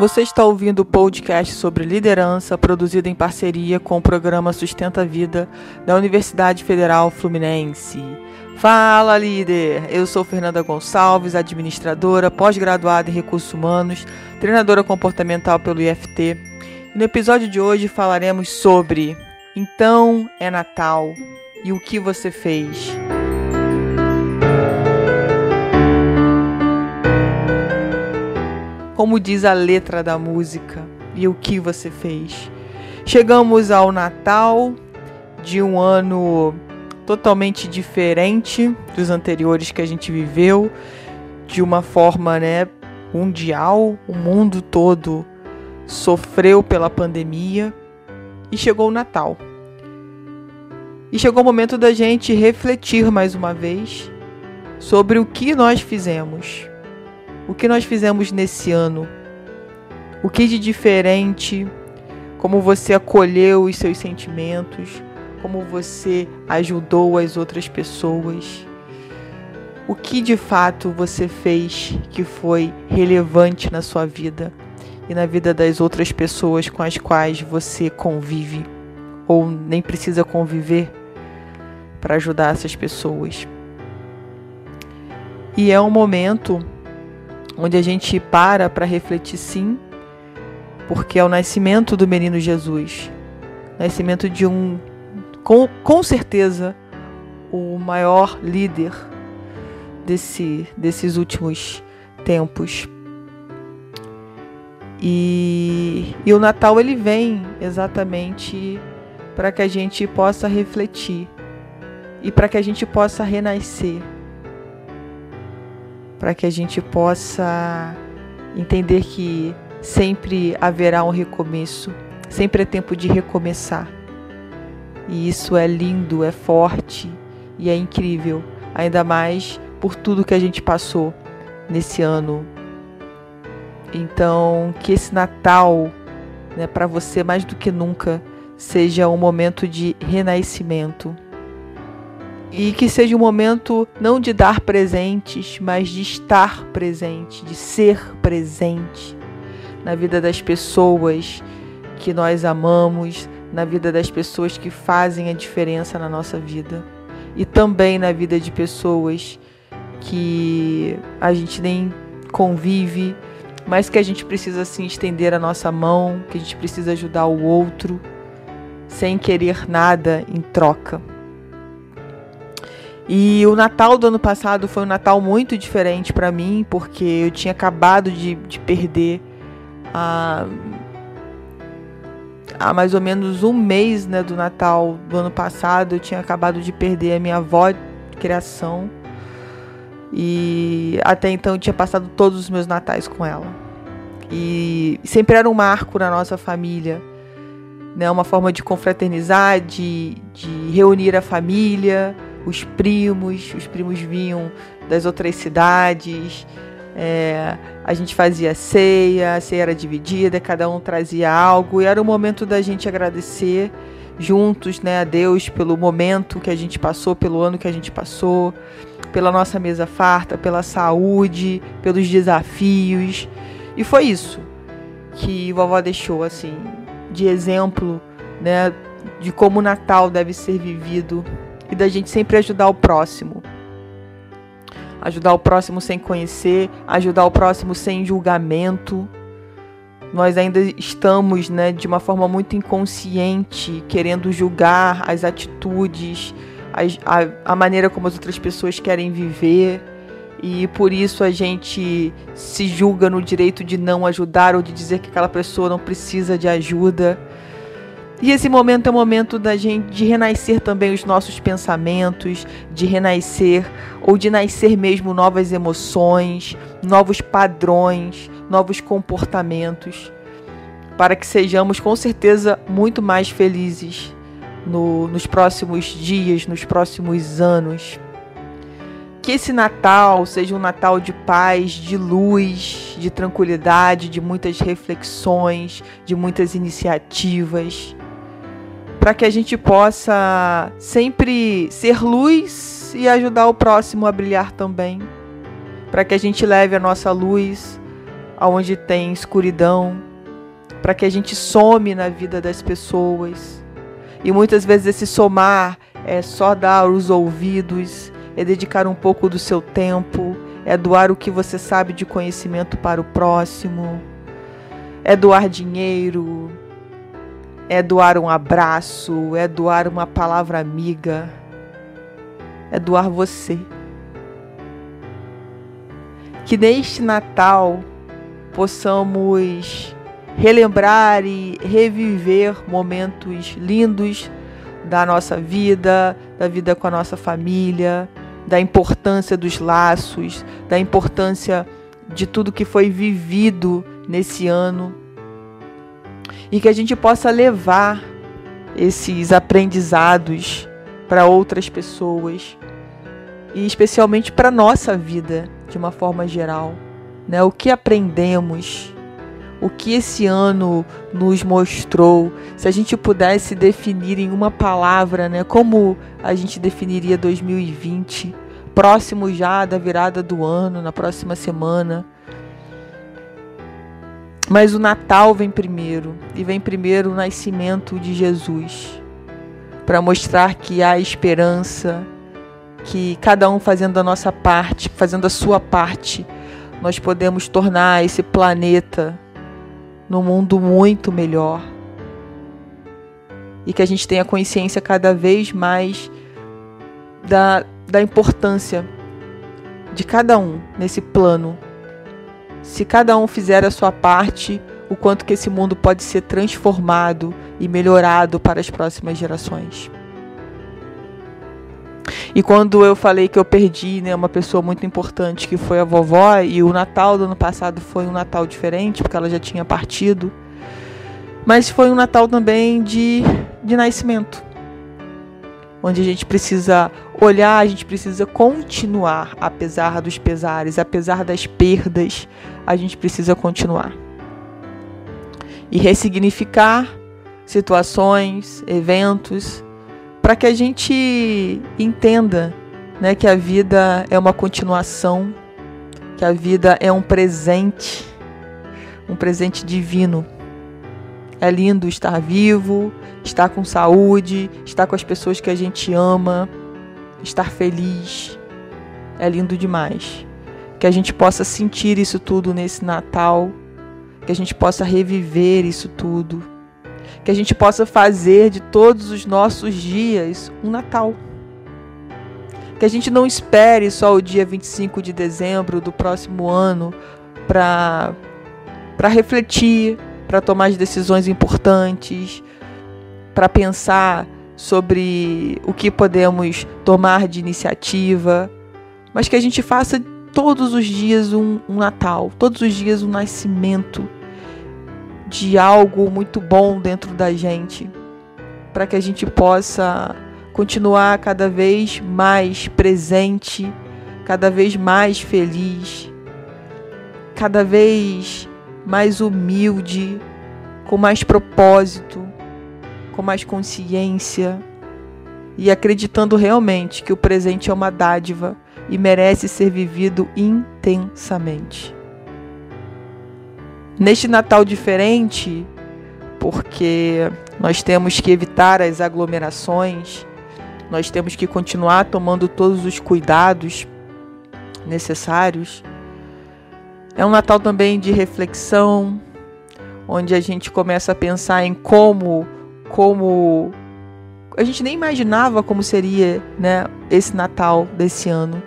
Você está ouvindo o podcast sobre liderança, produzido em parceria com o programa Sustenta a Vida da Universidade Federal Fluminense. Fala, líder! Eu sou Fernanda Gonçalves, administradora, pós-graduada em recursos humanos, treinadora comportamental pelo IFT. No episódio de hoje falaremos sobre Então é Natal e o que você fez. Como diz a letra da música e o que você fez. Chegamos ao Natal de um ano totalmente diferente dos anteriores que a gente viveu, de uma forma, né, mundial, o mundo todo sofreu pela pandemia e chegou o Natal. E chegou o momento da gente refletir mais uma vez sobre o que nós fizemos o que nós fizemos nesse ano? O que de diferente? Como você acolheu os seus sentimentos? Como você ajudou as outras pessoas? O que de fato você fez que foi relevante na sua vida e na vida das outras pessoas com as quais você convive ou nem precisa conviver para ajudar essas pessoas? E é um momento onde a gente para para refletir sim, porque é o nascimento do menino Jesus, nascimento de um, com, com certeza, o maior líder desse, desses últimos tempos. E, e o Natal ele vem exatamente para que a gente possa refletir e para que a gente possa renascer para que a gente possa entender que sempre haverá um recomeço, sempre é tempo de recomeçar. E isso é lindo, é forte e é incrível, ainda mais por tudo que a gente passou nesse ano. Então, que esse Natal, né, para você mais do que nunca, seja um momento de renascimento e que seja um momento não de dar presentes, mas de estar presente, de ser presente na vida das pessoas que nós amamos, na vida das pessoas que fazem a diferença na nossa vida e também na vida de pessoas que a gente nem convive, mas que a gente precisa assim estender a nossa mão, que a gente precisa ajudar o outro sem querer nada em troca. E o Natal do ano passado foi um Natal muito diferente para mim, porque eu tinha acabado de, de perder há, há mais ou menos um mês né, do Natal do ano passado. Eu tinha acabado de perder a minha avó de criação. E até então eu tinha passado todos os meus natais com ela. E sempre era um marco na nossa família. Né, uma forma de confraternizar, de, de reunir a família os primos, os primos vinham das outras cidades, é, a gente fazia ceia, a ceia era dividida, cada um trazia algo, e era o momento da gente agradecer juntos né, a Deus pelo momento que a gente passou, pelo ano que a gente passou, pela nossa mesa farta, pela saúde, pelos desafios. E foi isso que vovó deixou assim de exemplo, né, de como o Natal deve ser vivido e da gente sempre ajudar o próximo. Ajudar o próximo sem conhecer, ajudar o próximo sem julgamento. Nós ainda estamos, né, de uma forma muito inconsciente, querendo julgar as atitudes, a, a, a maneira como as outras pessoas querem viver e por isso a gente se julga no direito de não ajudar ou de dizer que aquela pessoa não precisa de ajuda. E esse momento é o momento da gente de renascer também os nossos pensamentos, de renascer ou de nascer mesmo novas emoções, novos padrões, novos comportamentos, para que sejamos com certeza muito mais felizes no, nos próximos dias, nos próximos anos. Que esse Natal seja um Natal de paz, de luz, de tranquilidade, de muitas reflexões, de muitas iniciativas para que a gente possa sempre ser luz e ajudar o próximo a brilhar também, para que a gente leve a nossa luz aonde tem escuridão, para que a gente some na vida das pessoas. E muitas vezes esse somar é só dar os ouvidos, é dedicar um pouco do seu tempo, é doar o que você sabe de conhecimento para o próximo, é doar dinheiro, é doar um abraço, é doar uma palavra amiga, é doar você. Que neste Natal possamos relembrar e reviver momentos lindos da nossa vida, da vida com a nossa família, da importância dos laços, da importância de tudo que foi vivido nesse ano. E que a gente possa levar esses aprendizados para outras pessoas e especialmente para nossa vida de uma forma geral, né? O que aprendemos? O que esse ano nos mostrou? Se a gente pudesse definir em uma palavra, né, como a gente definiria 2020, próximo já da virada do ano, na próxima semana. Mas o Natal vem primeiro, e vem primeiro o nascimento de Jesus, para mostrar que há esperança, que cada um fazendo a nossa parte, fazendo a sua parte, nós podemos tornar esse planeta num mundo muito melhor. E que a gente tenha consciência cada vez mais da, da importância de cada um nesse plano. Se cada um fizer a sua parte, o quanto que esse mundo pode ser transformado e melhorado para as próximas gerações. E quando eu falei que eu perdi né, uma pessoa muito importante, que foi a vovó, e o Natal do ano passado foi um Natal diferente, porque ela já tinha partido, mas foi um Natal também de, de nascimento. Onde a gente precisa olhar, a gente precisa continuar, apesar dos pesares, apesar das perdas, a gente precisa continuar. E ressignificar situações, eventos, para que a gente entenda né, que a vida é uma continuação, que a vida é um presente, um presente divino. É lindo estar vivo, estar com saúde, estar com as pessoas que a gente ama, estar feliz. É lindo demais. Que a gente possa sentir isso tudo nesse Natal, que a gente possa reviver isso tudo que a gente possa fazer de todos os nossos dias um Natal. Que a gente não espere só o dia 25 de dezembro do próximo ano para refletir, para tomar as decisões importantes, para pensar sobre o que podemos tomar de iniciativa, mas que a gente faça todos os dias um, um Natal, todos os dias um nascimento de algo muito bom dentro da gente, para que a gente possa continuar cada vez mais presente, cada vez mais feliz, cada vez mais humilde, com mais propósito, com mais consciência e acreditando realmente que o presente é uma dádiva e merece ser vivido intensamente neste Natal diferente, porque nós temos que evitar as aglomerações, nós temos que continuar tomando todos os cuidados necessários. É um Natal também de reflexão, onde a gente começa a pensar em como como a gente nem imaginava como seria, né, esse Natal desse ano.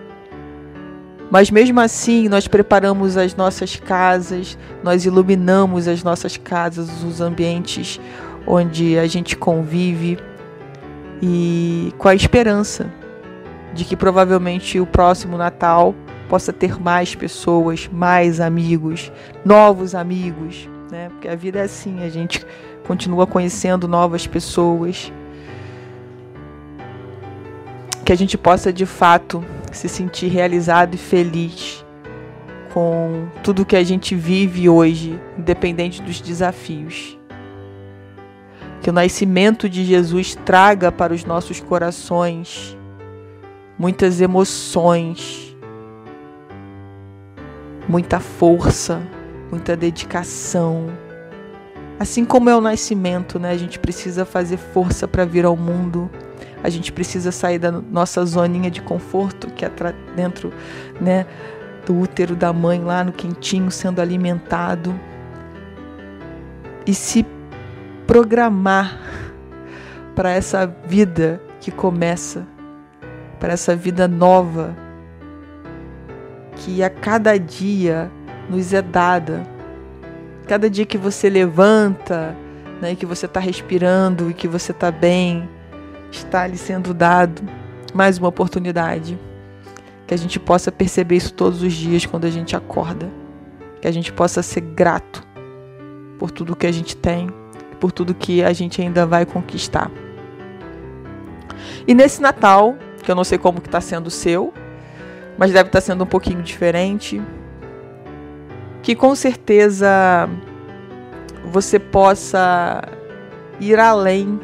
Mas mesmo assim, nós preparamos as nossas casas, nós iluminamos as nossas casas, os ambientes onde a gente convive e com a esperança de que provavelmente o próximo Natal possa ter mais pessoas, mais amigos, novos amigos, né? Porque a vida é assim, a gente continua conhecendo novas pessoas. Que a gente possa de fato se sentir realizado e feliz com tudo que a gente vive hoje, independente dos desafios. Que o nascimento de Jesus traga para os nossos corações muitas emoções, muita força, muita dedicação. Assim como é o nascimento, né? A gente precisa fazer força para vir ao mundo. A gente precisa sair da nossa zoninha de conforto, que é dentro, né, do útero da mãe lá no quentinho sendo alimentado e se programar para essa vida que começa, para essa vida nova que a cada dia nos é dada. Cada dia que você levanta, né, que você está respirando e que você está bem, está lhe sendo dado mais uma oportunidade. Que a gente possa perceber isso todos os dias quando a gente acorda. Que a gente possa ser grato por tudo que a gente tem, por tudo que a gente ainda vai conquistar. E nesse Natal, que eu não sei como que está sendo o seu, mas deve estar tá sendo um pouquinho diferente, que com certeza você possa ir além,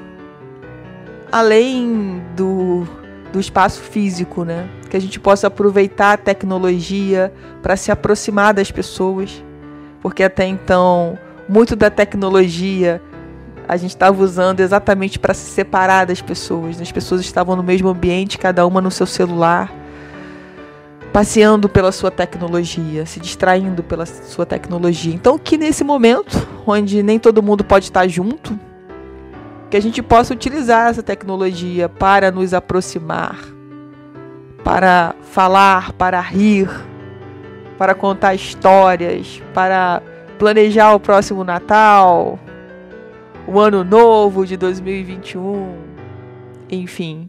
além do, do espaço físico, né? Que a gente possa aproveitar a tecnologia para se aproximar das pessoas, porque até então muito da tecnologia a gente estava usando exatamente para se separar das pessoas. Né? As pessoas estavam no mesmo ambiente, cada uma no seu celular, passeando pela sua tecnologia, se distraindo pela sua tecnologia. Então, que nesse momento, onde nem todo mundo pode estar junto, que a gente possa utilizar essa tecnologia para nos aproximar, para falar, para rir, para contar histórias, para planejar o próximo Natal, o ano novo de 2021, enfim,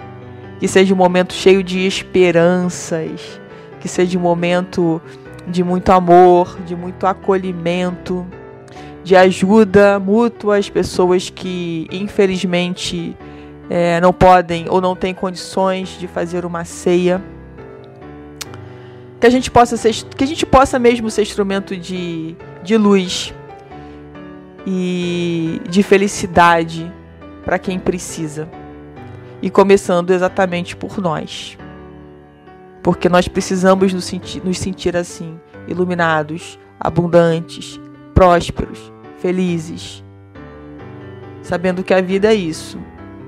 que seja um momento cheio de esperanças, que seja um momento de muito amor, de muito acolhimento, de ajuda mútua às pessoas que infelizmente é, não podem ou não têm condições de fazer uma ceia que a gente possa ser, que a gente possa mesmo ser instrumento de, de luz e de felicidade para quem precisa. E começando exatamente por nós. Porque nós precisamos nos sentir, nos sentir assim, iluminados, abundantes, prósperos, felizes. Sabendo que a vida é isso,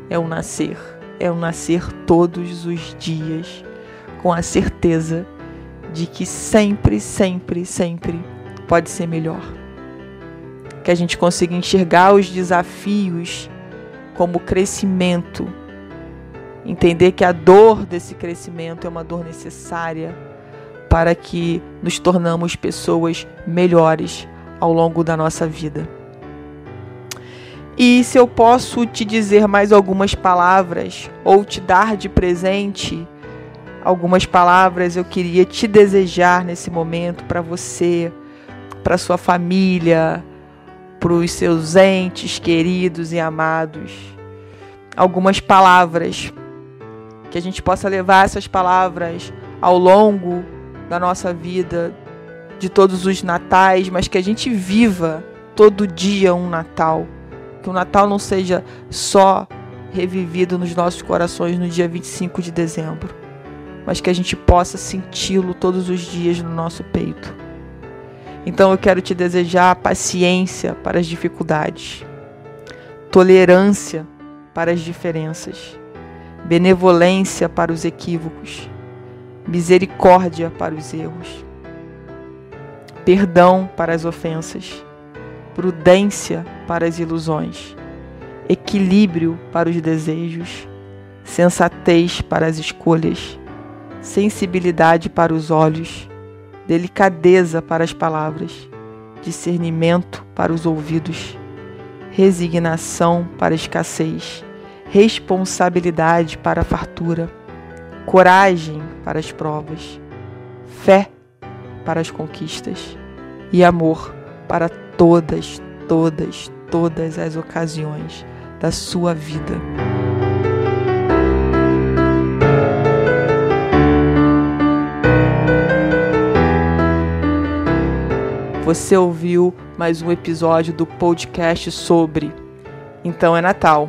é um nascer, é um nascer todos os dias, com a certeza de que sempre, sempre, sempre pode ser melhor. Que a gente consiga enxergar os desafios como crescimento, entender que a dor desse crescimento é uma dor necessária para que nos tornamos pessoas melhores ao longo da nossa vida. E se eu posso te dizer mais algumas palavras ou te dar de presente algumas palavras eu queria te desejar nesse momento para você, para sua família, para os seus entes queridos e amados. Algumas palavras que a gente possa levar essas palavras ao longo da nossa vida, de todos os natais, mas que a gente viva todo dia um Natal. Que o Natal não seja só revivido nos nossos corações no dia 25 de dezembro mas que a gente possa senti-lo todos os dias no nosso peito. Então eu quero te desejar paciência para as dificuldades, tolerância para as diferenças, benevolência para os equívocos, misericórdia para os erros, perdão para as ofensas, prudência para as ilusões, equilíbrio para os desejos, sensatez para as escolhas sensibilidade para os olhos, delicadeza para as palavras, discernimento para os ouvidos, resignação para a escassez, responsabilidade para a fartura, coragem para as provas, fé para as conquistas e amor para todas, todas, todas as ocasiões da sua vida. Você ouviu mais um episódio do podcast sobre Então é Natal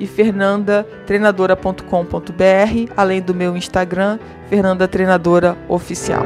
e fernandatreinadora.com.br, além do meu Instagram, Fernanda Treinadora Oficial.